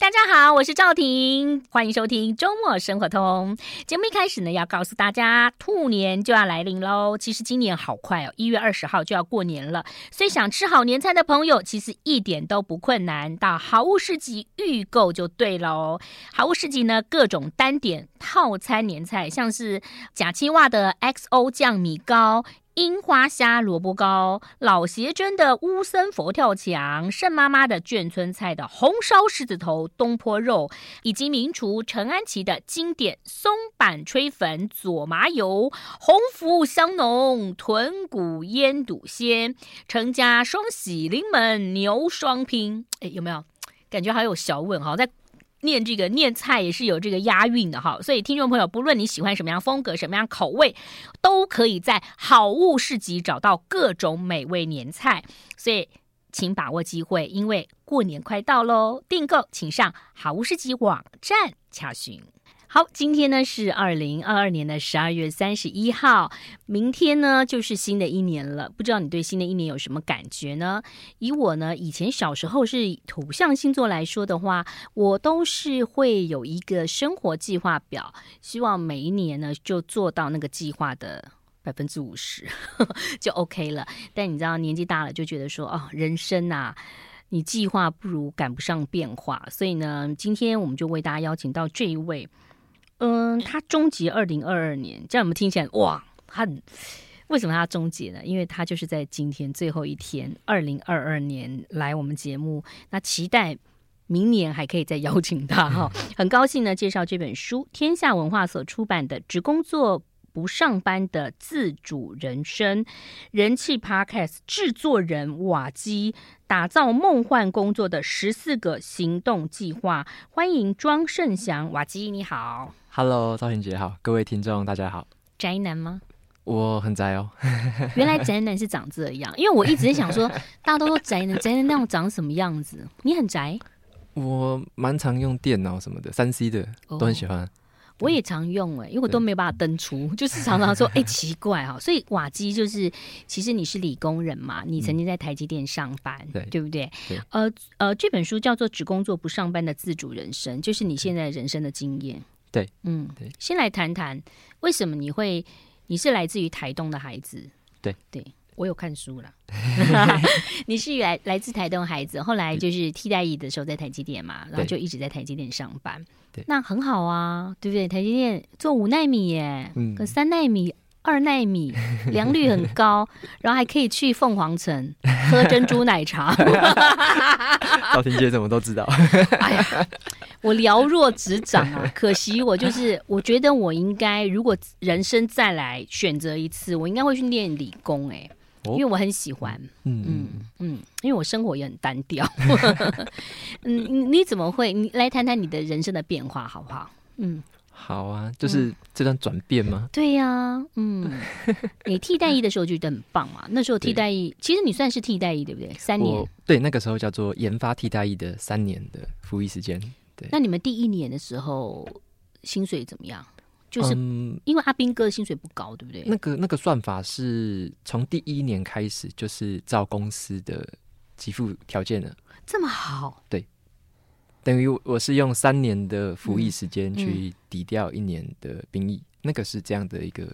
大家好，我是赵婷，欢迎收听周末生活通。节目一开始呢，要告诉大家，兔年就要来临喽。其实今年好快哦，一月二十号就要过年了。所以想吃好年菜的朋友，其实一点都不困难，到好物市集预购就对喽。好物市集呢，各种单点套餐年菜，像是假青蛙的 XO 酱米糕。樱花虾萝卜糕、老协珍的乌森佛跳墙、盛妈妈的眷村菜的红烧狮子头、东坡肉，以及名厨陈安琪的经典松板炊粉佐麻油、红福香浓豚骨腌笃鲜、陈家双喜临门牛双拼，哎，有没有感觉还有小问哈在？念这个念菜也是有这个押韵的哈，所以听众朋友，不论你喜欢什么样风格、什么样口味，都可以在好物市集找到各种美味年菜。所以请把握机会，因为过年快到喽！订购请上好物市集网站查询。好，今天呢是二零二二年的十二月三十一号，明天呢就是新的一年了。不知道你对新的一年有什么感觉呢？以我呢以前小时候是土象星座来说的话，我都是会有一个生活计划表，希望每一年呢就做到那个计划的百分之五十 就 OK 了。但你知道年纪大了就觉得说哦，人生啊，你计划不如赶不上变化。所以呢，今天我们就为大家邀请到这一位。嗯，他终结二零二二年，这样我们听起来哇，他很为什么他终结呢？因为他就是在今天最后一天，二零二二年来我们节目，那期待明年还可以再邀请他哈。很高兴呢，介绍这本书，天下文化所出版的《只工作不上班的自主人生》，人气 Podcast 制作人瓦基打造梦幻工作的十四个行动计划，欢迎庄胜祥瓦基，你好。Hello，赵婷姐好，各位听众大家好。宅男吗？我很宅哦。原来宅男是长这样，因为我一直想说，大家都说宅男，宅男那样长什么样子？你很宅？我蛮常用电脑什么的，三 C 的都很喜欢。Oh, 我也常用哎、欸，因为我都没有办法登出，就是常常说哎、欸、奇怪哈。所以瓦基就是，其实你是理工人嘛，你曾经在台积电上班，嗯、对对不对？对呃呃，这本书叫做《只工作不上班的自主人生》，就是你现在人生的经验。对，嗯，对，先来谈谈为什么你会，你是来自于台东的孩子，对，对我有看书了，你是来来自台东孩子，后来就是替代役的时候在台积电嘛，然后就一直在台积电上班，对，那很好啊，对不对？台积电做五奈米耶，嗯，跟三奈米。二奈米良率很高，然后还可以去凤凰城喝珍珠奶茶。赵婷姐怎么都知道？哎呀，我了若指掌啊！可惜我就是，我觉得我应该，如果人生再来选择一次，我应该会去念理工哎、欸，因为我很喜欢。嗯嗯嗯，因为我生活也很单调。嗯，你怎么会？你来谈谈你的人生的变化好不好？嗯。好啊，就是这段转变吗？嗯、对呀、啊，嗯，你替代役的时候觉得很棒嘛？那时候替代役，其实你算是替代役对不对？三年，对，那个时候叫做研发替代役的三年的服役时间。对，那你们第一年的时候薪水怎么样？就是因为阿兵哥薪水不高，对不对？那个那个算法是从第一年开始就是照公司的给付条件的，这么好？对。等于我是用三年的服役时间去抵掉一年的兵役，那个是这样的一个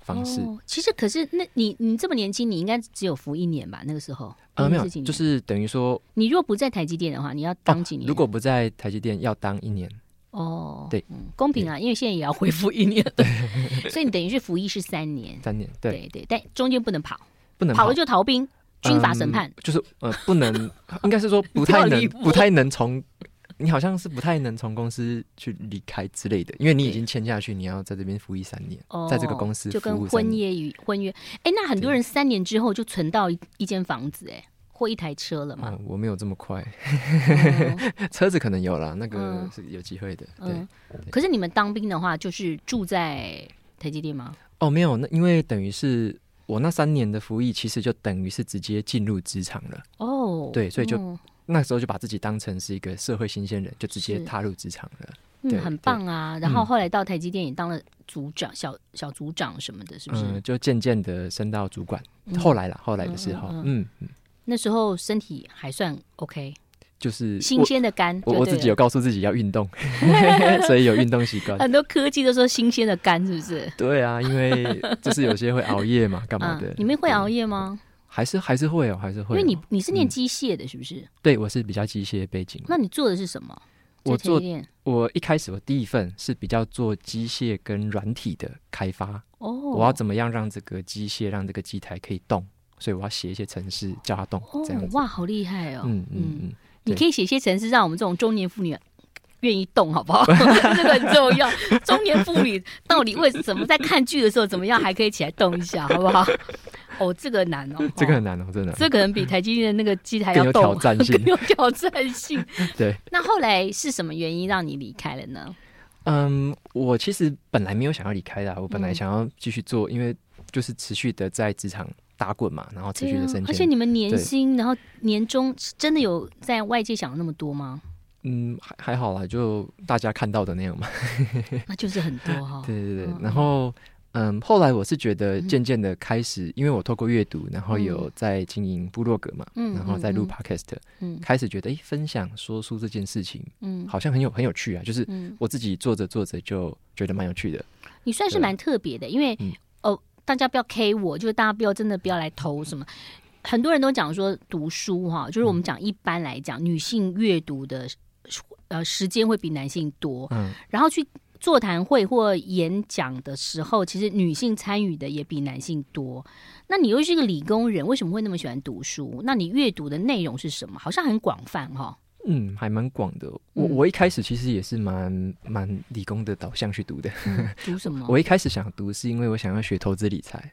方式。哦、其实，可是那你你这么年轻，你应该只有服一年吧？那个时候啊，没有，就是等于说，你若不在台积电的话，你要当几年？哦、如果不在台积电，要当一年。哦，对、嗯，公平啊，因为现在也要恢复一年，对，所以你等于是服役是三年，三年，对对对，但中间不能跑，不能跑，跑了就逃兵，军法审判，嗯、就是呃，不能，应该是说不太能，不太能从。你好像是不太能从公司去离开之类的，因为你已经签下去，你要在这边服役三年，哦、在这个公司就跟婚约与婚约。哎，那很多人三年之后就存到一一间房子，哎，或一台车了嘛、哦？我没有这么快，哦、车子可能有了，那个是有机会的。嗯、对，对可是你们当兵的话，就是住在台积电吗？哦，没有，那因为等于是我那三年的服役，其实就等于是直接进入职场了。哦，对，所以就。嗯那时候就把自己当成是一个社会新鲜人，就直接踏入职场了。嗯，很棒啊！然后后来到台积电也当了组长、嗯、小小组长什么的，是不是？嗯，就渐渐的升到主管。嗯、后来啦，后来的时候，嗯那时候身体还算 OK，就是新鲜的肝。我我自己有告诉自己要运动，所以有运动习惯。很多科技都说新鲜的肝是不是？对啊，因为就是有些会熬夜嘛，干嘛的？你们会熬夜吗？还是还是会哦，还是会。因为你你是念机械的，是不是？对，我是比较机械背景。那你做的是什么？我做我一开始我第一份是比较做机械跟软体的开发哦，我要怎么样让这个机械让这个机台可以动，所以我要写一些程式叫它动，这样子。哇，好厉害哦！嗯嗯嗯，你可以写一些程式让我们这种中年妇女愿意动，好不好？这个很重要。中年妇女到底为什么在看剧的时候怎么样还可以起来动一下，好不好？哦，这个难哦，这个很难哦，真的。这可能比台积电的那个机台要，更有挑战性，更有挑战性。对。那后来是什么原因让你离开了呢？嗯，我其实本来没有想要离开的，我本来想要继续做，因为就是持续的在职场打滚嘛，然后持续的升迁。而且你们年薪，然后年终真的有在外界想的那么多吗？嗯，还还好啦，就大家看到的那样嘛。那就是很多哈。对对对，然后。嗯，后来我是觉得渐渐的开始，嗯、因为我透过阅读，然后有在经营部落格嘛，嗯、然后在录 Podcast，嗯，开始觉得哎，分享说书这件事情，嗯，好像很有很有趣啊，就是我自己做着做着就觉得蛮有趣的。你算是蛮特别的，因为、嗯、哦，大家不要 K 我，就是大家不要真的不要来投什么，很多人都讲说读书哈，就是我们讲一般来讲，女性阅读的呃时间会比男性多，嗯，然后去。座谈会或演讲的时候，其实女性参与的也比男性多。那你又是一个理工人，为什么会那么喜欢读书？那你阅读的内容是什么？好像很广泛哈。嗯，还蛮广的。我我一开始其实也是蛮蛮理工的导向去读的。嗯，读什么？我一开始想读是因为我想要学投资理财。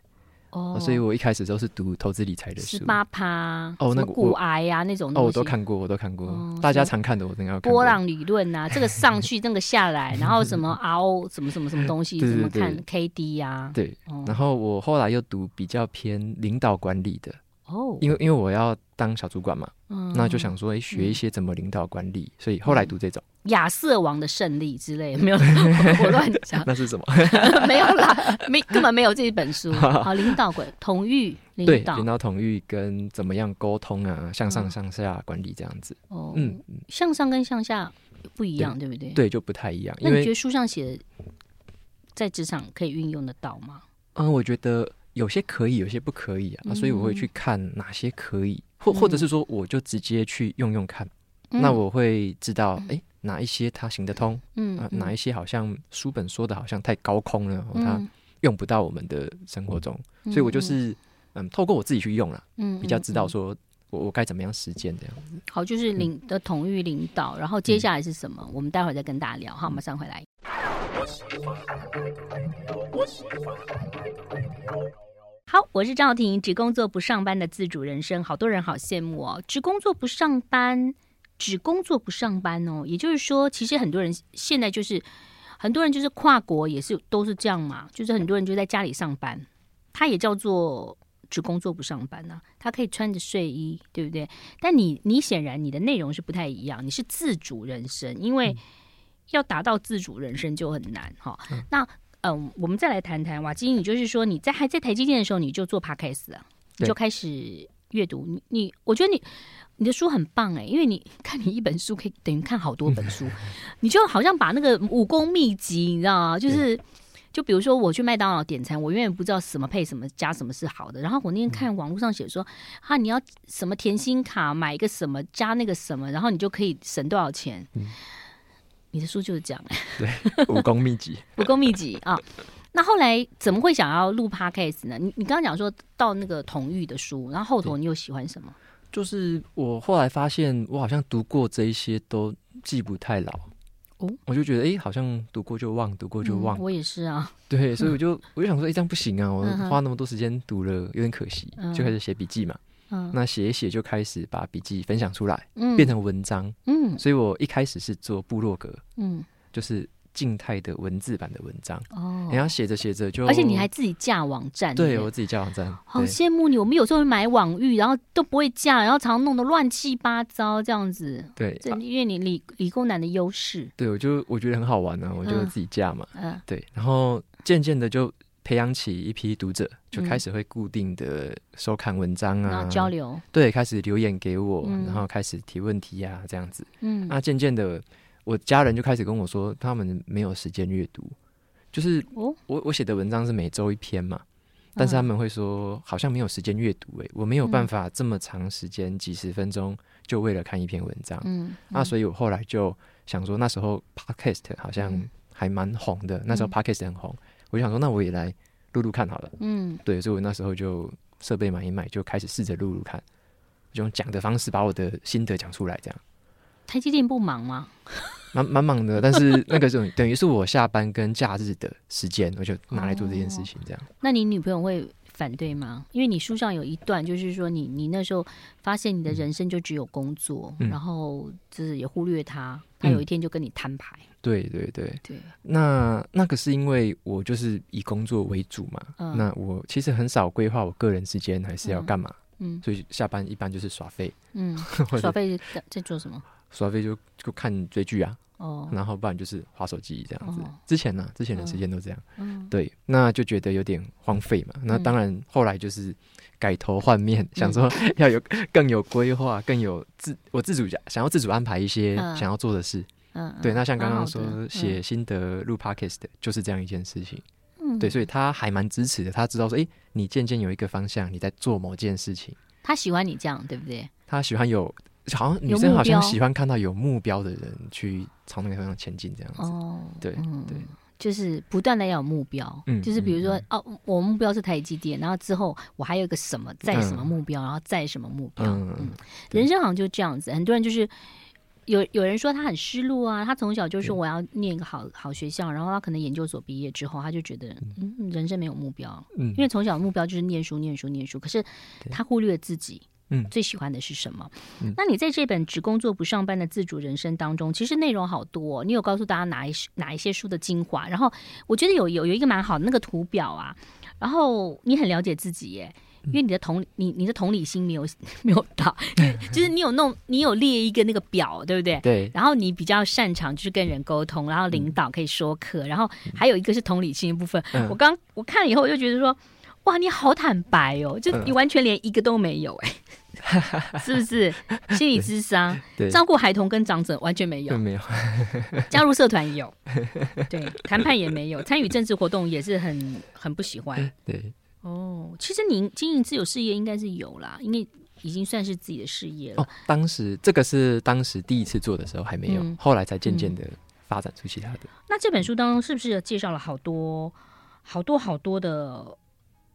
哦，所以我一开始都是读投资理财的书，十八趴哦，那个股癌呀那种哦，我都看过，我都看过，大家常看的我都要看。波浪理论啊，这个上去，那个下来，然后什么 RO 什么什么什么东西，怎么看 KD 呀？对，然后我后来又读比较偏领导管理的哦，因为因为我要当小主管嘛，那就想说，哎，学一些怎么领导管理，所以后来读这种。亚瑟王的胜利之类没有，我乱讲。那是什么？没有啦，没根本没有这一本书。好，领导管统御，对，领导统御跟怎么样沟通啊，向上向下管理这样子。哦，嗯，向上跟向下不一样，对不对？对，就不太一样。那你觉得书上写的在职场可以运用得到吗？嗯，我觉得有些可以，有些不可以啊。所以我会去看哪些可以，或或者是说，我就直接去用用看。那我会知道，哎。哪一些它行得通？嗯，啊，哪一些好像书本说的好像太高空了，它用不到我们的生活中，所以我就是嗯，透过我自己去用了，嗯，比较知道说我我该怎么样实践这样子。好，就是领的统御领导，然后接下来是什么？我们待会儿再跟大家聊。好，马上回来。好，我是赵婷，只工作不上班的自主人生，好多人好羡慕哦，只工作不上班。只工作不上班哦，也就是说，其实很多人现在就是很多人就是跨国也是都是这样嘛，就是很多人就在家里上班，他也叫做只工作不上班呢、啊，他可以穿着睡衣，对不对？但你你显然你的内容是不太一样，你是自主人生，因为要达到自主人生就很难哈。嗯那嗯，我们再来谈谈瓦基，你就是说你在还在台积电的时候，你就做 Podcast 啊，你就开始阅读，你你我觉得你。你的书很棒哎，因为你看你一本书可以等于看好多本书，你就好像把那个武功秘籍，你知道吗？就是就比如说我去麦当劳点餐，我永远不知道什么配什么加什么是好的。然后我那天看网络上写说，啊，你要什么甜心卡买一个什么加那个什么，然后你就可以省多少钱。你的书就是这样哎，对，武功秘籍，武功秘籍啊。那后来怎么会想要录 Podcast 呢？你你刚刚讲说到那个同玉的书，然后后头你又喜欢什么？就是我后来发现，我好像读过这一些都记不太牢哦，我就觉得哎，好像读过就忘，读过就忘。我也是啊，对，所以我就 我就想说，哎，这样不行啊，我花那么多时间读了，有点可惜，就开始写笔记嘛。那写一写就开始把笔记分享出来，变成文章。嗯，所以我一开始是做部落格，嗯，就是。静态的文字版的文章哦，然后写着写着就，而且你还自己架网站，对我自己架网站，好羡慕你。我们有时候会买网域，然后都不会架，然后常常弄得乱七八糟这样子。对，这因为你理理工男的优势。对，我就我觉得很好玩呢，我就自己架嘛。嗯，对，然后渐渐的就培养起一批读者，就开始会固定的收看文章啊，然后交流，对，开始留言给我，嗯、然后开始提问题啊，这样子。嗯，那渐渐的，我家人就开始跟我说，他们没有时间阅读，就是我我写的文章是每周一篇嘛，但是他们会说好像没有时间阅读、欸，哎，我没有办法这么长时间几十分钟就为了看一篇文章。嗯，嗯那所以我后来就想说，那时候 Podcast 好像还蛮红的，那时候 Podcast 很红。我就想说，那我也来录录看好了。嗯，对，所以我那时候就设备买一买，就开始试着录录看，就用讲的方式把我的心得讲出来。这样，台积电不忙吗？蛮蛮忙的，但是那个等于是我下班跟假日的时间，我就拿来做这件事情。这样，哦，那你女朋友会反对吗？因为你书上有一段，就是说你你那时候发现你的人生就只有工作，嗯、然后就是也忽略他，他有一天就跟你摊牌。嗯对对对对，那那个是因为我就是以工作为主嘛，嗯、那我其实很少规划我个人时间还是要干嘛，嗯，所以下班一般就是耍废，嗯，耍废在做什么？耍废就就看追剧啊，哦，然后不然就是划手机这样子。哦、之前呢、啊，之前的时间都这样，嗯，对，那就觉得有点荒废嘛。那当然后来就是改头换面，嗯、想说 要有更有规划，更有自我自主想要自主安排一些想要做的事。嗯嗯，对，那像刚刚说写心得录 podcast 的，就是这样一件事情。嗯，对，所以他还蛮支持的。他知道说，哎，你渐渐有一个方向，你在做某件事情。他喜欢你这样，对不对？他喜欢有，好像女生好像喜欢看到有目标的人去朝那个方向前进，这样子。哦，对对，就是不断的要有目标。嗯，就是比如说，哦，我目标是台积电，然后之后我还有一个什么，再什么目标，然后再什么目标。嗯，人生好像就这样子，很多人就是。有有人说他很失落啊，他从小就说我要念一个好好学校，然后他可能研究所毕业之后，他就觉得嗯，人生没有目标，嗯，因为从小的目标就是念书念书念书，可是他忽略了自己，嗯，最喜欢的是什么？嗯，那你在这本只工作不上班的自主人生当中，其实内容好多哦，你有告诉大家哪一哪一些书的精华？然后我觉得有有有一个蛮好的那个图表啊，然后你很了解自己耶。因为你的同你你的同理心没有 没有到，就是你有弄你有列一个那个表，对不对？对。然后你比较擅长就是跟人沟通，然后领导可以说课，然后还有一个是同理心的部分。嗯、我刚我看了以后，我就觉得说，哇，你好坦白哦，就你完全连一个都没有哎，嗯、是不是？心理智商，对，照顾孩童跟长者完全没有，没有。加入社团有，对，谈判也没有，参与政治活动也是很很不喜欢，对。哦，其实您经营自有事业应该是有啦，因为已经算是自己的事业了。哦，当时这个是当时第一次做的时候还没有，嗯、后来才渐渐的发展出其他的。那这本书当中是不是介绍了好多好多好多的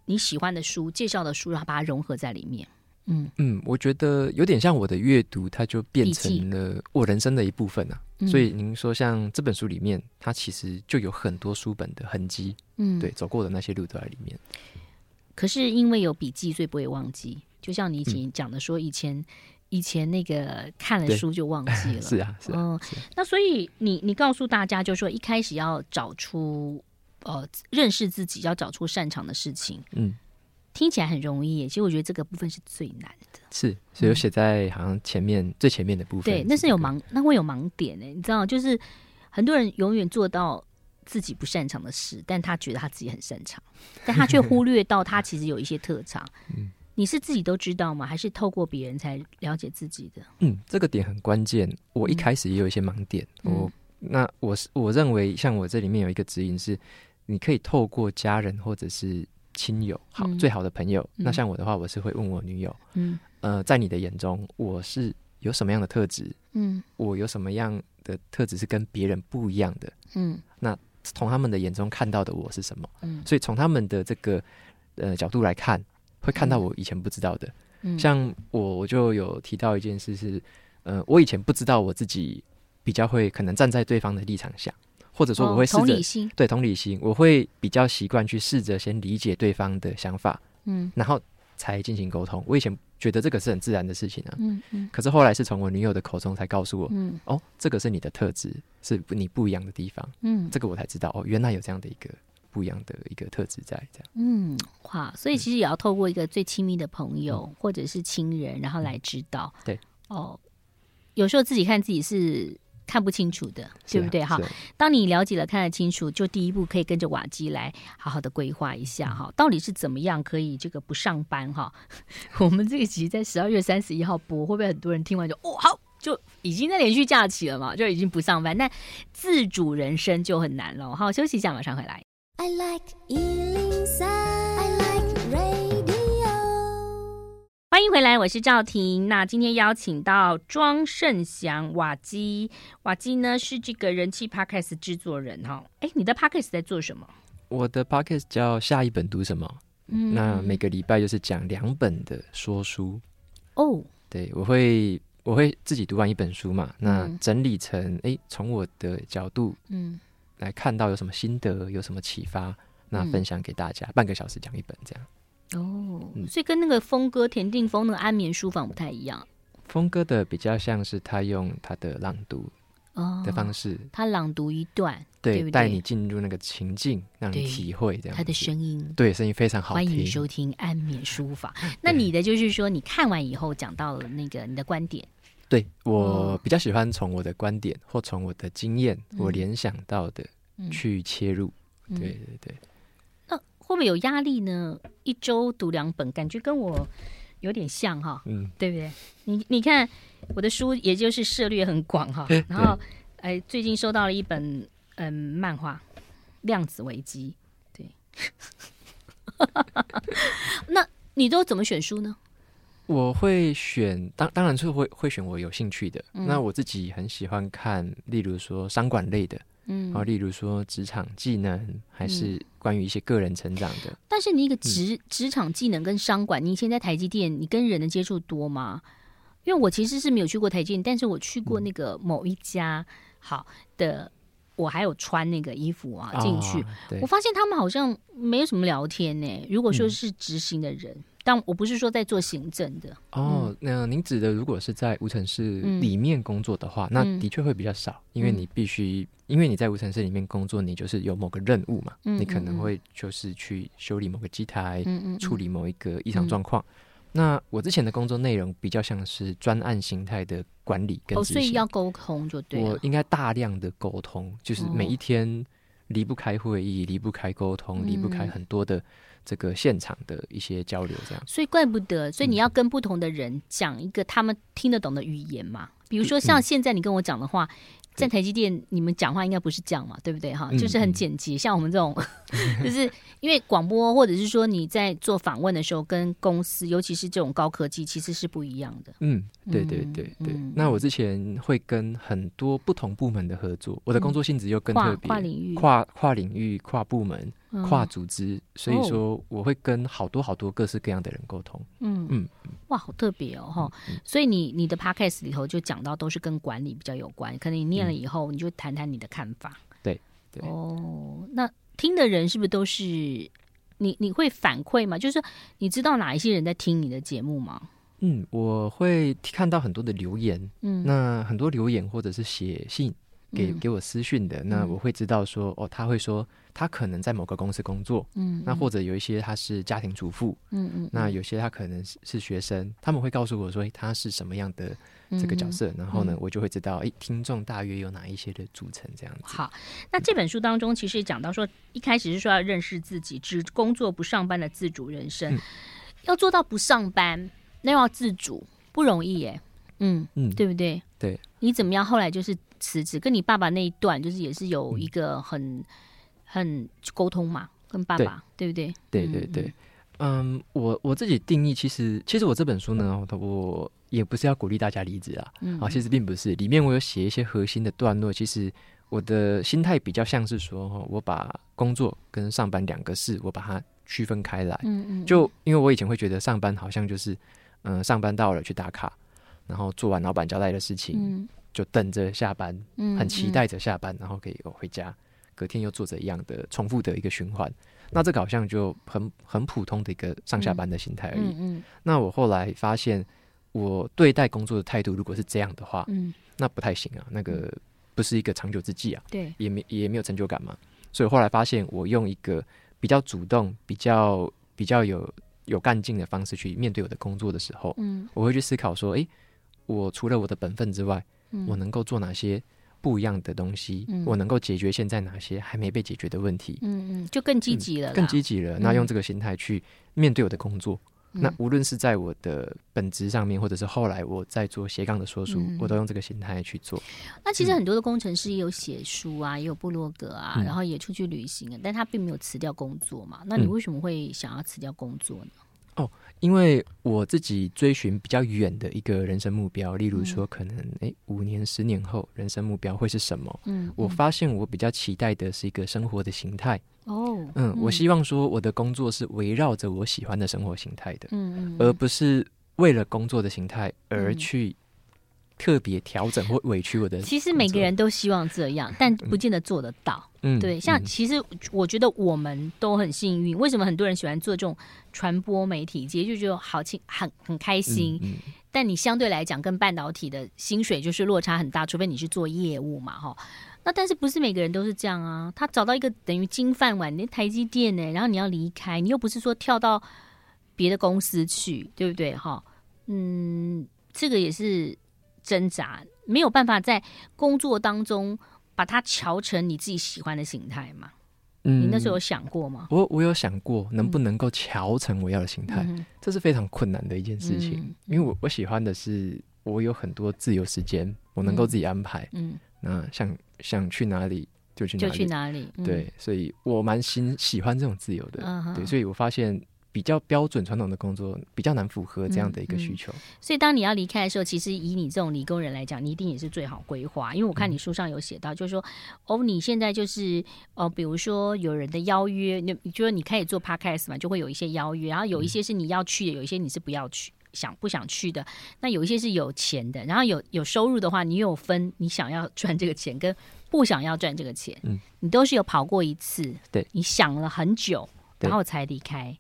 你喜欢的书，介绍的书，然后把它融合在里面？嗯嗯，我觉得有点像我的阅读，它就变成了我人生的一部分啊。嗯、所以您说像这本书里面，它其实就有很多书本的痕迹，嗯，对，走过的那些路都在里面。可是因为有笔记，所以不会忘记。就像你以前讲的，说以前、嗯、以前那个看了书就忘记了。是啊，是啊。嗯，啊、那所以你你告诉大家，就是说一开始要找出呃认识自己，要找出擅长的事情。嗯，听起来很容易，其实我觉得这个部分是最难的。是，所以有写在好像前面、嗯、最前面的部分。对，那是有盲，那会有盲点呢。你知道，就是很多人永远做到。自己不擅长的事，但他觉得他自己很擅长，但他却忽略到他其实有一些特长。嗯，你是自己都知道吗？还是透过别人才了解自己的？嗯，这个点很关键。我一开始也有一些盲点。嗯、我那我是我认为，像我这里面有一个指引是，你可以透过家人或者是亲友，好、嗯、最好的朋友。嗯、那像我的话，我是会问我女友，嗯，呃，在你的眼中，我是有什么样的特质？嗯，我有什么样的特质是跟别人不一样的？嗯，那。从他们的眼中看到的我是什么？嗯，所以从他们的这个呃角度来看，会看到我以前不知道的。嗯，像我我就有提到一件事是，呃，我以前不知道我自己比较会可能站在对方的立场想，或者说我会试着、哦、同理心，对同理心，我会比较习惯去试着先理解对方的想法，嗯，然后才进行沟通。我以前。觉得这个是很自然的事情啊，嗯嗯，可是后来是从我女友的口中才告诉我，嗯，哦，这个是你的特质，是你不一样的地方，嗯，这个我才知道，哦，原来有这样的一个不一样的一个特质在这样，嗯，哇，所以其实也要透过一个最亲密的朋友或者是亲人，然后来知道，对，哦，有时候自己看自己是看不清楚的，啊、对不对？哈，当你了解了、看得清楚，就第一步可以跟着瓦基来好好的规划一下哈，到底是怎么样可以这个不上班哈？我们这个集在十二月三十一号播，会不会很多人听完就哦好，就已经在连续假期了嘛，就已经不上班，但自主人生就很难了。好，休息一下，马上回来。I like 欢迎回来，我是赵婷。那今天邀请到庄胜祥瓦基，瓦基呢是这个人气 Podcast 制作人哈。哎，你的 Podcast 在做什么？我的 Podcast 叫下一本读什么？嗯，那每个礼拜就是讲两本的说书。哦，对，我会我会自己读完一本书嘛，那整理成哎，从我的角度嗯来看到有什么心得，有什么启发，那分享给大家，嗯、半个小时讲一本这样。哦，所以跟那个峰哥田定峰那个安眠书房不太一样。峰哥的比较像是他用他的朗读的方式，哦、他朗读一段，对，带你进入那个情境，让你体会这样。他的声音，对，声音非常好听。欢迎收听安眠书房。那你的就是说，你看完以后讲到了那个你的观点。对，我比较喜欢从我的观点或从我的经验，嗯、我联想到的去切入。嗯、对对对。会不会有压力呢？一周读两本，感觉跟我有点像哈，嗯，对不对？你你看我的书，也就是涉猎很广哈。然后，哎，最近收到了一本嗯漫画《量子危机》，对。那你都怎么选书呢？我会选，当当然是会会选我有兴趣的。嗯、那我自己很喜欢看，例如说商管类的。嗯，好，例如说职场技能，还是关于一些个人成长的。嗯、但是你一个职职场技能跟商管，你以前在台积电，你跟人的接触多吗？因为我其实是没有去过台积电，但是我去过那个某一家，好的，我还有穿那个衣服啊进去，哦、我发现他们好像没有什么聊天呢。如果说是执行的人。嗯但我不是说在做行政的。哦。那您指的如果是在无尘室里面工作的话，嗯、那的确会比较少，嗯、因为你必须，因为你在无尘室里面工作，你就是有某个任务嘛，嗯、你可能会就是去修理某个机台，嗯、处理某一个异常状况。嗯、那我之前的工作内容比较像是专案形态的管理跟，哦，所以要沟通就对。我应该大量的沟通，就是每一天离不开会议，离不开沟通，离不开很多的。这个现场的一些交流，这样，所以怪不得，所以你要跟不同的人讲一个他们听得懂的语言嘛。比如说像现在你跟我讲的话。在台积电，你们讲话应该不是这样嘛，对不对哈？就是很简洁，像我们这种，就是因为广播或者是说你在做访问的时候，跟公司，尤其是这种高科技，其实是不一样的。嗯，对对对对。那我之前会跟很多不同部门的合作，我的工作性质又更特别，跨领域、跨跨领域、跨部门、跨组织，所以说我会跟好多好多各式各样的人沟通。嗯嗯，哇，好特别哦哈！所以你你的 podcast 里头就讲到都是跟管理比较有关，可能你念了。以后你就谈谈你的看法。对对哦，那听的人是不是都是你？你会反馈吗？就是你知道哪一些人在听你的节目吗？嗯，我会看到很多的留言，嗯，那很多留言或者是写信给给我私讯的，嗯、那我会知道说，哦，他会说他可能在某个公司工作，嗯，那或者有一些他是家庭主妇，嗯嗯，那有些他可能是是学生，他们会告诉我说他是什么样的。这个角色，然后呢，我就会知道，哎，听众大约有哪一些的组成这样子。好，那这本书当中其实也讲到说，一开始是说要认识自己，只工作不上班的自主人生，嗯、要做到不上班，那要自主不容易耶。嗯嗯，对不对？对。你怎么样？后来就是辞职，跟你爸爸那一段，就是也是有一个很、嗯、很沟通嘛，跟爸爸，对，对不对？对对对。嗯，我我自己定义，其实其实我这本书呢，我。也不是要鼓励大家离职啊，嗯、啊，其实并不是。里面我有写一些核心的段落，其实我的心态比较像是说，我把工作跟上班两个事，我把它区分开来。嗯嗯。就因为我以前会觉得上班好像就是，嗯、呃，上班到了去打卡，然后做完老板交代的事情，嗯、就等着下班，很期待着下班，然后可以回家，隔天又做着一样的重复的一个循环。那这个好像就很很普通的一个上下班的心态而已。嗯嗯。那我后来发现。我对待工作的态度，如果是这样的话，嗯，那不太行啊，那个不是一个长久之计啊，对，也没也没有成就感嘛。所以后来发现，我用一个比较主动、比较比较有有干劲的方式去面对我的工作的时候，嗯，我会去思考说，诶，我除了我的本分之外，嗯，我能够做哪些不一样的东西，嗯、我能够解决现在哪些还没被解决的问题。嗯嗯，就更积极了、嗯，更积极了。那用这个心态去面对我的工作。嗯、那无论是在我的本职上面，或者是后来我在做斜杠的说书，嗯、我都用这个心态去做。那其实很多的工程师也有写书啊，嗯、也有部落格啊，然后也出去旅行啊，但他并没有辞掉工作嘛。那你为什么会想要辞掉工作呢？哦，因为我自己追寻比较远的一个人生目标，例如说，可能哎，五年、十年后人生目标会是什么？嗯，我发现我比较期待的是一个生活的形态。哦，嗯，我希望说我的工作是围绕着我喜欢的生活形态的，嗯，而不是为了工作的形态而去特别调整或 委屈我的。其实每个人都希望这样，但不见得做得到。嗯，对，像其实我觉得我们都很幸运。为什么很多人喜欢做这种传播媒体？其实就觉得好轻，很很开心。嗯，但你相对来讲，跟半导体的薪水就是落差很大，除非你去做业务嘛，哈。那但是不是每个人都是这样啊？他找到一个等于金饭碗，那台积电呢？然后你要离开，你又不是说跳到别的公司去，对不对？哈，嗯，这个也是挣扎，没有办法在工作当中把它调成你自己喜欢的形态吗。嗯，你那时候有想过吗？我我有想过，能不能够调成我要的形态？嗯、这是非常困难的一件事情，嗯、因为我我喜欢的是我有很多自由时间，我能够自己安排。嗯。嗯那想想去哪里就去哪里，就去哪里。嗯、对，所以我蛮喜喜欢这种自由的。嗯、对，所以我发现比较标准传统的工作比较难符合这样的一个需求。嗯嗯、所以当你要离开的时候，其实以你这种理工人来讲，你一定也是最好规划。因为我看你书上有写到，就是说，嗯、哦，你现在就是哦，比如说有人的邀约，你你觉得你开始做 podcast 嘛，就会有一些邀约，然后有一些是你要去的，有一些你是不要去。想不想去的？那有一些是有钱的，然后有有收入的话，你有分你想要赚这个钱跟不想要赚这个钱，嗯，你都是有跑过一次，对，你想了很久，然后才离开，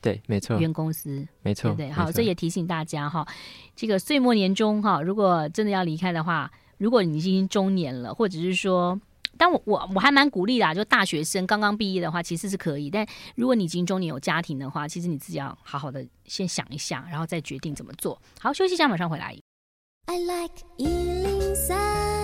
对，没错，原公司，没错，对，好，这也提醒大家哈，这个岁末年终哈，如果真的要离开的话，如果你已经中年了，或者是说。但我我我还蛮鼓励的，就大学生刚刚毕业的话，其实是可以。但如果你已经中年有家庭的话，其实你自己要好好的先想一想，然后再决定怎么做。好，休息一下，马上回来。I like 103, I like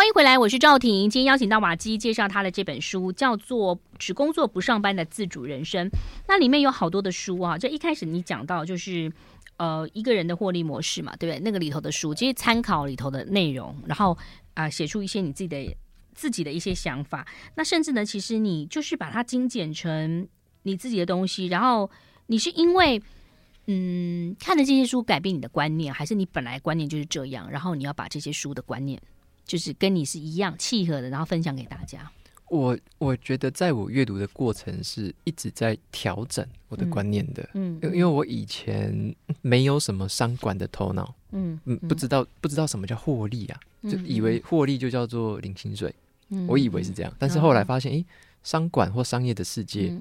欢迎回来，我是赵婷。今天邀请到瓦基介绍他的这本书，叫做《只工作不上班的自主人生》。那里面有好多的书啊，就一开始你讲到就是。呃，一个人的获利模式嘛，对不对？那个里头的书，其实参考里头的内容，然后啊、写出一些你自己的自己的一些想法。那甚至呢，其实你就是把它精简成你自己的东西。然后你是因为嗯看了这些书改变你的观念，还是你本来观念就是这样？然后你要把这些书的观念就是跟你是一样契合的，然后分享给大家。我我觉得，在我阅读的过程是一直在调整我的观念的，嗯，因、嗯、因为我以前没有什么商管的头脑，嗯嗯，不知道不知道什么叫获利啊，就以为获利就叫做领薪水，嗯，我以为是这样，但是后来发现，诶，商管或商业的世界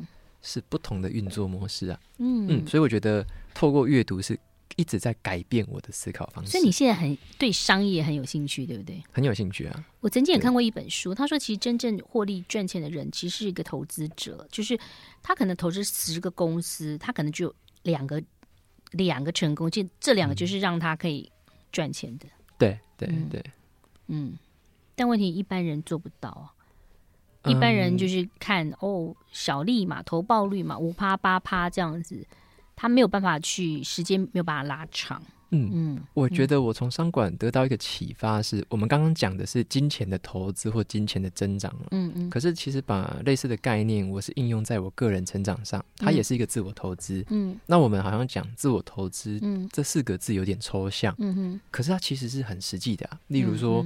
是不同的运作模式啊，嗯。嗯，所以我觉得透过阅读是。一直在改变我的思考方式，所以你现在很对商业很有兴趣，对不对？很有兴趣啊！我曾经也看过一本书，他说，其实真正获利赚钱的人，其实是一个投资者，就是他可能投资十个公司，他可能就两个两个成功，这这两个就是让他可以赚钱的。对对对，嗯。但问题一般人做不到啊，一般人就是看哦，小利嘛，投报率嘛，五趴八趴这样子。他没有办法去，时间没有办法拉长。嗯嗯，我觉得我从商管得到一个启发是，我们刚刚讲的是金钱的投资或金钱的增长。嗯嗯。可是其实把类似的概念，我是应用在我个人成长上，它也是一个自我投资。嗯。那我们好像讲自我投资，嗯，这四个字有点抽象。嗯哼。可是它其实是很实际的啊。例如说，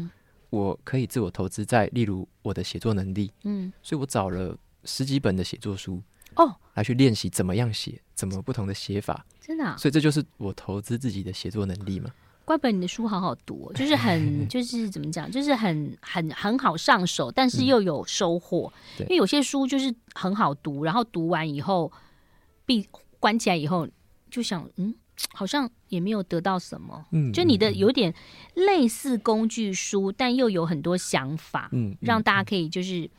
我可以自我投资在，例如我的写作能力。嗯。所以我找了十几本的写作书。哦，来去练习怎么样写，怎么不同的写法，真的、啊，所以这就是我投资自己的写作能力嘛。怪不得你的书好好读，就是很，就是怎么讲，就是很很很好上手，但是又有收获。嗯、因为有些书就是很好读，然后读完以后闭关起来以后，就想，嗯，好像也没有得到什么。嗯，就你的有点类似工具书，但又有很多想法，嗯，让大家可以就是。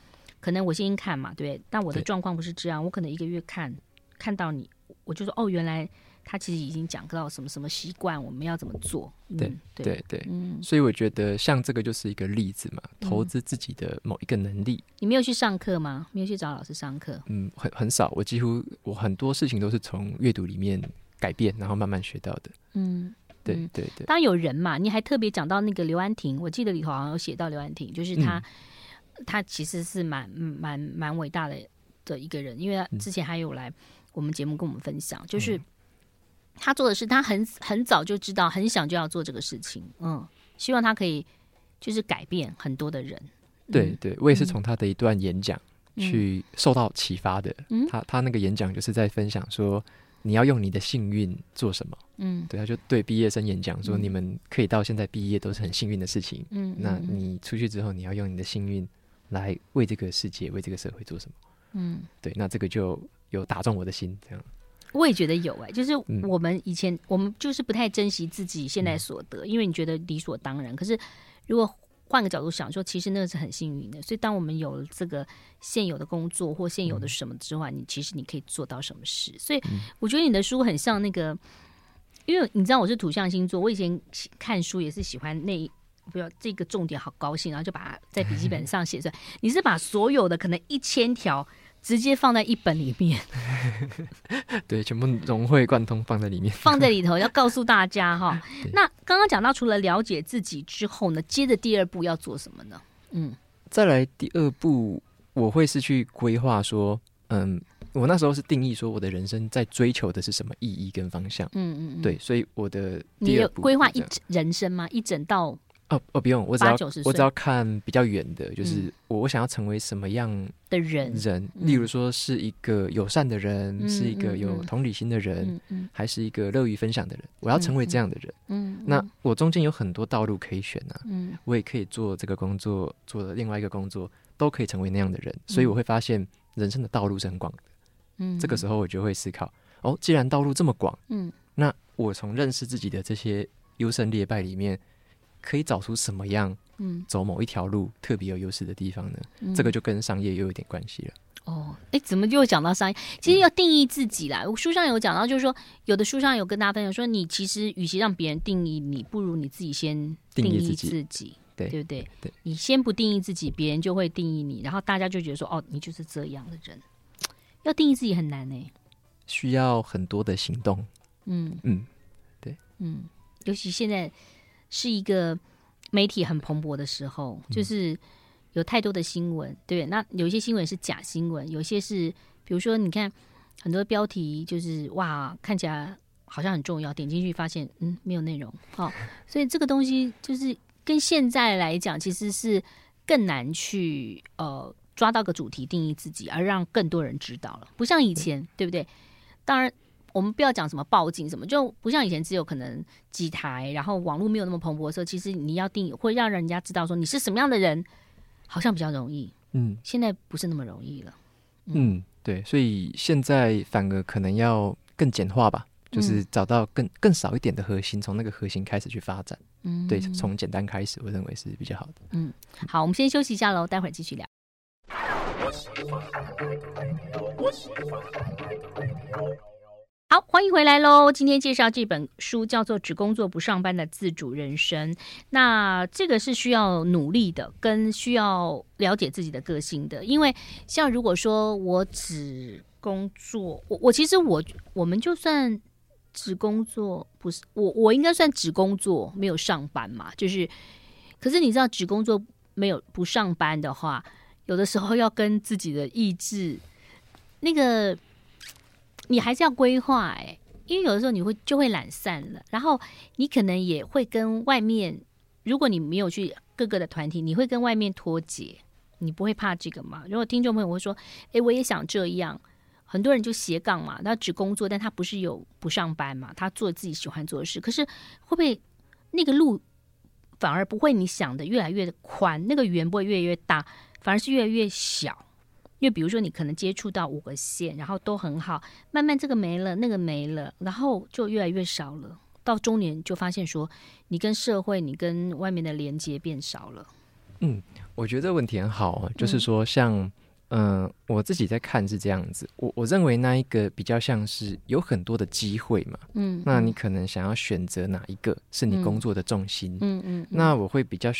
可能我先看嘛，对，但我的状况不是这样，我可能一个月看，看到你，我就说哦，原来他其实已经讲到什么什么习惯，我们要怎么做。嗯、对对对，嗯，所以我觉得像这个就是一个例子嘛，投资自己的某一个能力。你没有去上课吗？没有去找老师上课？嗯，很很少，我几乎我很多事情都是从阅读里面改变，然后慢慢学到的。嗯，对对对。当然有人嘛，你还特别讲到那个刘安婷，我记得里头好像有写到刘安婷，就是他，嗯、他其实是蛮蛮蛮伟大的的一个人，因为他之前还有来我们节目跟我们分享，嗯、就是。他做的是，他很很早就知道，很想就要做这个事情。嗯，希望他可以就是改变很多的人。对对，我也是从他的一段演讲去受到启发的。嗯，他他那个演讲就是在分享说，你要用你的幸运做什么？嗯，对，他就对毕业生演讲说，你们可以到现在毕业都是很幸运的事情。嗯，那你出去之后，你要用你的幸运来为这个世界、为这个社会做什么？嗯，对，那这个就有打中我的心，这样。我也觉得有哎、欸，就是我们以前、嗯、我们就是不太珍惜自己现在所得，嗯、因为你觉得理所当然。可是如果换个角度想说，其实那个是很幸运的。所以当我们有了这个现有的工作或现有的什么之外，嗯、你其实你可以做到什么事。所以我觉得你的书很像那个，因为你知道我是土象星座，我以前看书也是喜欢那不要这个重点好高兴，然后就把它在笔记本 上写出来。你是把所有的可能一千条。直接放在一本里面，对，全部融会贯通放在里面，放在里头要告诉大家哈。那刚刚讲到，除了了解自己之后呢，接着第二步要做什么呢？嗯，再来第二步，我会是去规划说，嗯，我那时候是定义说，我的人生在追求的是什么意义跟方向。嗯嗯嗯，对，所以我的你有规划一整人生吗？一整道。哦哦，不用，我只要我只要看比较远的，就是我我想要成为什么样的人？人，例如说是一个友善的人，是一个有同理心的人，还是一个乐于分享的人？我要成为这样的人。嗯，那我中间有很多道路可以选啊。嗯，我也可以做这个工作，做了另外一个工作，都可以成为那样的人。所以我会发现人生的道路是很广的。嗯，这个时候我就会思考：哦，既然道路这么广，嗯，那我从认识自己的这些优胜劣败里面。可以找出什么样，嗯，走某一条路特别有优势的地方呢？嗯、这个就跟商业又有点关系了。哦，哎，怎么又讲到商业？其实要定义自己啦。嗯、我书上有讲到，就是说，有的书上有跟大家分享说，你其实与其让别人定义你，不如你自己先定义自己，自己对，对不对？对，你先不定义自己，别人就会定义你，然后大家就觉得说，哦，你就是这样的人。要定义自己很难呢，需要很多的行动。嗯嗯，对，嗯，尤其现在。是一个媒体很蓬勃的时候，就是有太多的新闻，对，那有一些新闻是假新闻，有些是，比如说，你看很多标题就是哇，看起来好像很重要，点进去发现嗯没有内容，好，所以这个东西就是跟现在来讲，其实是更难去呃抓到个主题定义自己，而让更多人知道了，不像以前，对，对不对？当然。我们不要讲什么报警什么，就不像以前只有可能几台，然后网络没有那么蓬勃的时候，其实你要定义，会让人家知道说你是什么样的人，好像比较容易。嗯，现在不是那么容易了。嗯，嗯，对，所以现在反而可能要更简化吧，就是找到更更少一点的核心，从那个核心开始去发展。嗯，对，从简单开始，我认为是比较好的。嗯，好，我们先休息一下喽，待会儿继续聊。好，欢迎回来喽！今天介绍这本书叫做《只工作不上班的自主人生》。那这个是需要努力的，跟需要了解自己的个性的。因为像如果说我只工作，我我其实我我们就算只工作，不是我我应该算只工作没有上班嘛？就是，可是你知道，只工作没有不上班的话，有的时候要跟自己的意志那个。你还是要规划哎，因为有的时候你会就会懒散了，然后你可能也会跟外面，如果你没有去各个的团体，你会跟外面脱节，你不会怕这个吗？如果听众朋友会说，哎，我也想这样，很多人就斜杠嘛，他只工作，但他不是有不上班嘛，他做自己喜欢做的事，可是会不会那个路反而不会你想的越来越宽，那个圆不会越来越大，反而是越来越小？因为比如说，你可能接触到五个线，然后都很好，慢慢这个没了，那个没了，然后就越来越少了。到中年就发现说，你跟社会、你跟外面的连接变少了。嗯，我觉得这个问题很好，就是说像，像嗯、呃，我自己在看是这样子，我我认为那一个比较像是有很多的机会嘛，嗯，那你可能想要选择哪一个是你工作的重心，嗯嗯，嗯，那我会比较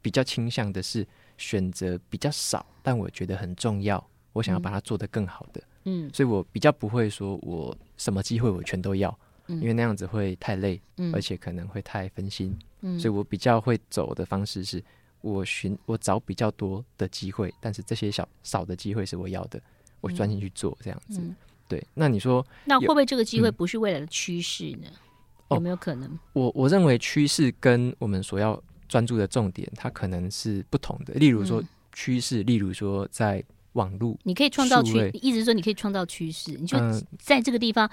比较倾向的是选择比较少，但我觉得很重要，我想要把它做得更好的，嗯，所以我比较不会说我什么机会我全都要，嗯，因为那样子会太累，嗯，而且可能会太分心，嗯，所以我比较会走的方式是。我寻我找比较多的机会，但是这些小少的机会是我要的，我专心去做这样子。嗯、对，那你说，那会不会这个机会不是未来的趋势呢？嗯、有没有可能？哦、我我认为趋势跟我们所要专注的重点，它可能是不同的。例如说趋势，嗯、例如说在网络，你可以创造趋，意思是说你可以创造趋势，你就在这个地方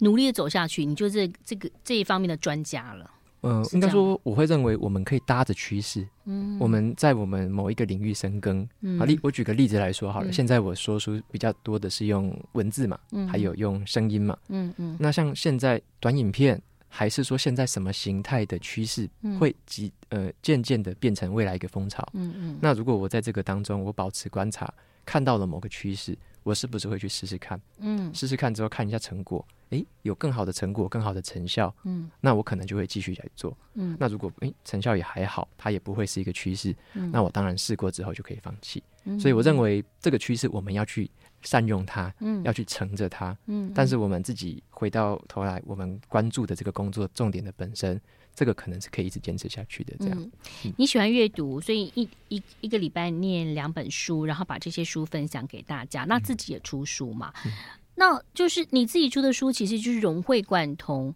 努力的走下去，你就是这个这一方面的专家了。嗯、呃，应该说，我会认为我们可以搭着趋势，嗯，我们在我们某一个领域深耕。嗯，好，例我举个例子来说好了，嗯、现在我说书比较多的是用文字嘛，嗯，还有用声音嘛，嗯嗯。那像现在短影片，还是说现在什么形态的趋势会急呃渐渐的变成未来一个风潮？嗯嗯。那如果我在这个当中，我保持观察，看到了某个趋势。我是不是会去试试看？嗯，试试看之后看一下成果，诶，有更好的成果，更好的成效，嗯，那我可能就会继续来做。嗯，那如果诶成效也还好，它也不会是一个趋势，嗯，那我当然试过之后就可以放弃。嗯，所以我认为这个趋势我们要去善用它，嗯，要去乘着它，嗯，但是我们自己回到头来，我们关注的这个工作重点的本身。这个可能是可以一直坚持下去的。这样，嗯、你喜欢阅读，所以一一一个礼拜念两本书，然后把这些书分享给大家。那自己也出书嘛？嗯、那就是你自己出的书，其实就是融会贯通。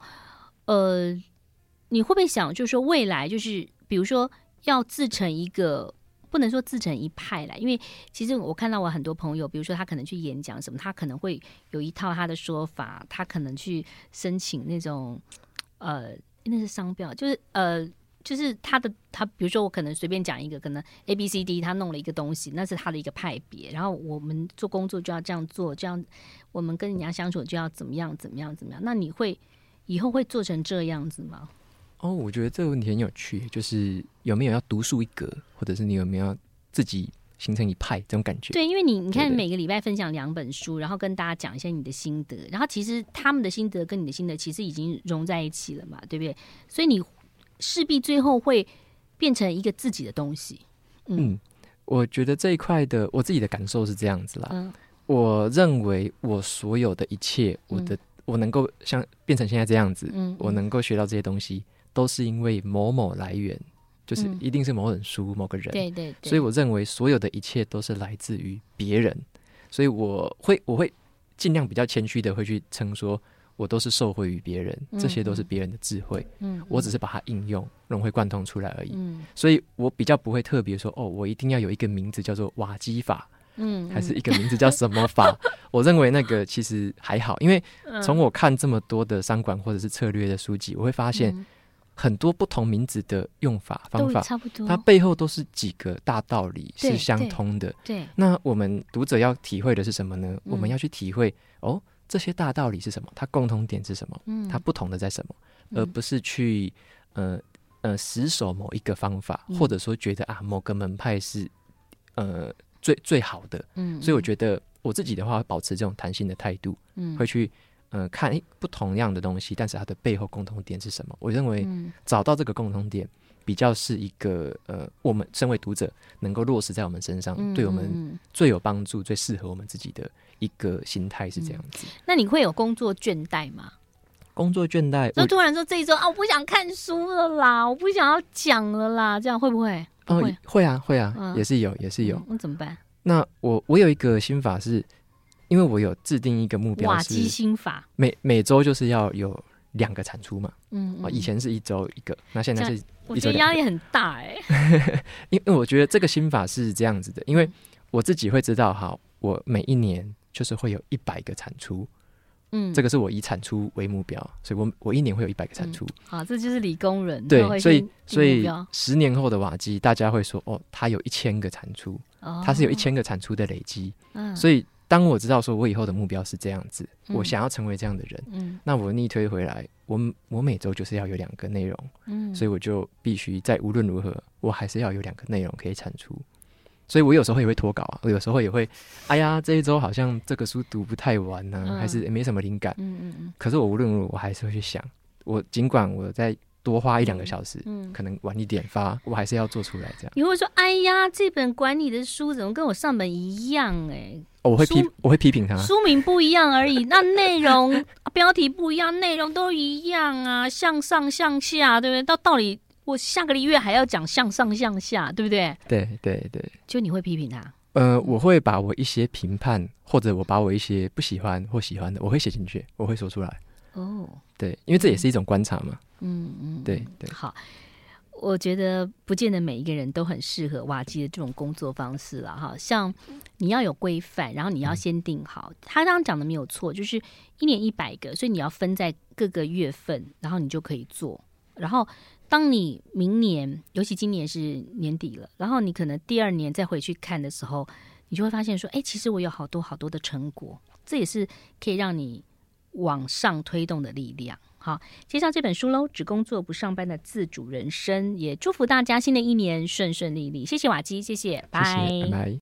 呃，你会不会想，就是说未来，就是比如说要自成一个，不能说自成一派来，因为其实我看到我很多朋友，比如说他可能去演讲什么，他可能会有一套他的说法，他可能去申请那种呃。那是商标，就是呃，就是他的他，比如说我可能随便讲一个，可能 A B C D，他弄了一个东西，那是他的一个派别。然后我们做工作就要这样做，这样我们跟人家相处就要怎么样，怎么样，怎么样。那你会以后会做成这样子吗？哦，我觉得这个问题很有趣，就是有没有要独树一格，或者是你有没有要自己。形成一派这种感觉，对，因为你你看每个礼拜分享两本书，然后跟大家讲一下你的心得，然后其实他们的心得跟你的心得其实已经融在一起了嘛，对不对？所以你势必最后会变成一个自己的东西。嗯，嗯，我觉得这一块的我自己的感受是这样子啦。嗯，我认为我所有的一切，我的、嗯、我能够像变成现在这样子，嗯，我能够学到这些东西，都是因为某某来源。就是一定是某本书、嗯、某个人，对对对，所以我认为所有的一切都是来自于别人，所以我会我会尽量比较谦虚的会去称说，我都是受惠于别人，嗯、这些都是别人的智慧，嗯，我只是把它应用融会贯通出来而已，嗯，所以我比较不会特别说，哦，我一定要有一个名字叫做瓦基法，嗯，还是一个名字叫什么法？我认为那个其实还好，因为从我看这么多的商管或者是策略的书籍，我会发现。嗯很多不同名字的用法方法，差不多，它背后都是几个大道理是相通的。对，对，那我们读者要体会的是什么呢？嗯、我们要去体会哦，这些大道理是什么？它共同点是什么？嗯，它不同的在什么？嗯、而不是去呃呃死守某一个方法，嗯、或者说觉得啊某个门派是呃最最好的。嗯，所以我觉得我自己的话，保持这种弹性的态度，嗯，会去。嗯、呃，看诶，不同样的东西，但是它的背后共同点是什么？我认为找到这个共同点，比较是一个呃，我们身为读者能够落实在我们身上，嗯、对我们最有帮助、最适合我们自己的一个心态是这样子。那你会有工作倦怠吗？工作倦怠，那突然说这一周啊，我不想看书了啦，我不想要讲了啦，这样会不会？哦，会啊，会啊，嗯、也是有，也是有。那、嗯、怎么办？那我我有一个心法是。因为我有制定一个目标，瓦基心法，每每周就是要有两个产出嘛。嗯，嗯，以前是一周一个，那现在是一周得压力很大哎、欸。因为我觉得这个心法是这样子的，因为我自己会知道，哈，我每一年就是会有一百个产出。嗯，这个是我以产出为目标，所以我我一年会有一百个产出。好、嗯，这就是理工人。对，所以所以十年后的瓦基，大家会说，哦，他有一千个产出，哦、他是有一千个产出的累积。嗯，所以。当我知道说，我以后的目标是这样子，嗯、我想要成为这样的人，嗯、那我逆推回来，我我每周就是要有两个内容，嗯、所以我就必须在无论如何，我还是要有两个内容可以产出。所以我有时候也会脱稿啊，我有时候也会，哎呀，这一周好像这个书读不太完呢、啊，嗯、还是没什么灵感。嗯嗯嗯。可是我无论如何，我还是会去想，我尽管我在。多花一两个小时，嗯，可能晚一点发，我还是要做出来这样。你会说：“哎呀，这本管理的书怎么跟我上本一样？”哎，我会批，我会批评他。书名不一样而已，那内容标题不一样，内容都一样啊，向上向下，对不对？到到底我下个月还要讲向上向下，对不对？对对对。就你会批评他？呃，我会把我一些评判，或者我把我一些不喜欢或喜欢的，我会写进去，我会说出来。哦，对，因为这也是一种观察嘛。嗯嗯，对对。好，我觉得不见得每一个人都很适合瓦基的这种工作方式了哈。像你要有规范，然后你要先定好。嗯、他刚刚讲的没有错，就是一年一百个，所以你要分在各个月份，然后你就可以做。然后当你明年，尤其今年是年底了，然后你可能第二年再回去看的时候，你就会发现说，哎，其实我有好多好多的成果，这也是可以让你。往上推动的力量。好，介绍这本书喽，《只工作不上班的自主人生》，也祝福大家新的一年顺顺利利。谢谢瓦基，谢谢，拜拜。